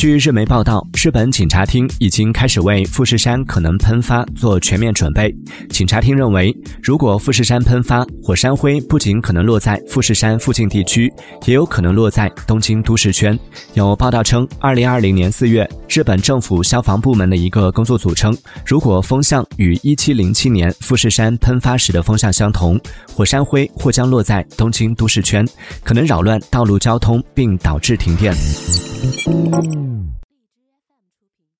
据日媒报道，日本警察厅已经开始为富士山可能喷发做全面准备。警察厅认为，如果富士山喷发，火山灰不仅可能落在富士山附近地区，也有可能落在东京都市圈。有报道称，二零二零年四月，日本政府消防部门的一个工作组称，如果风向与一七零七年富士山喷发时的风向相同，火山灰或将落在东京都市圈，可能扰乱道路交通并导致停电。Música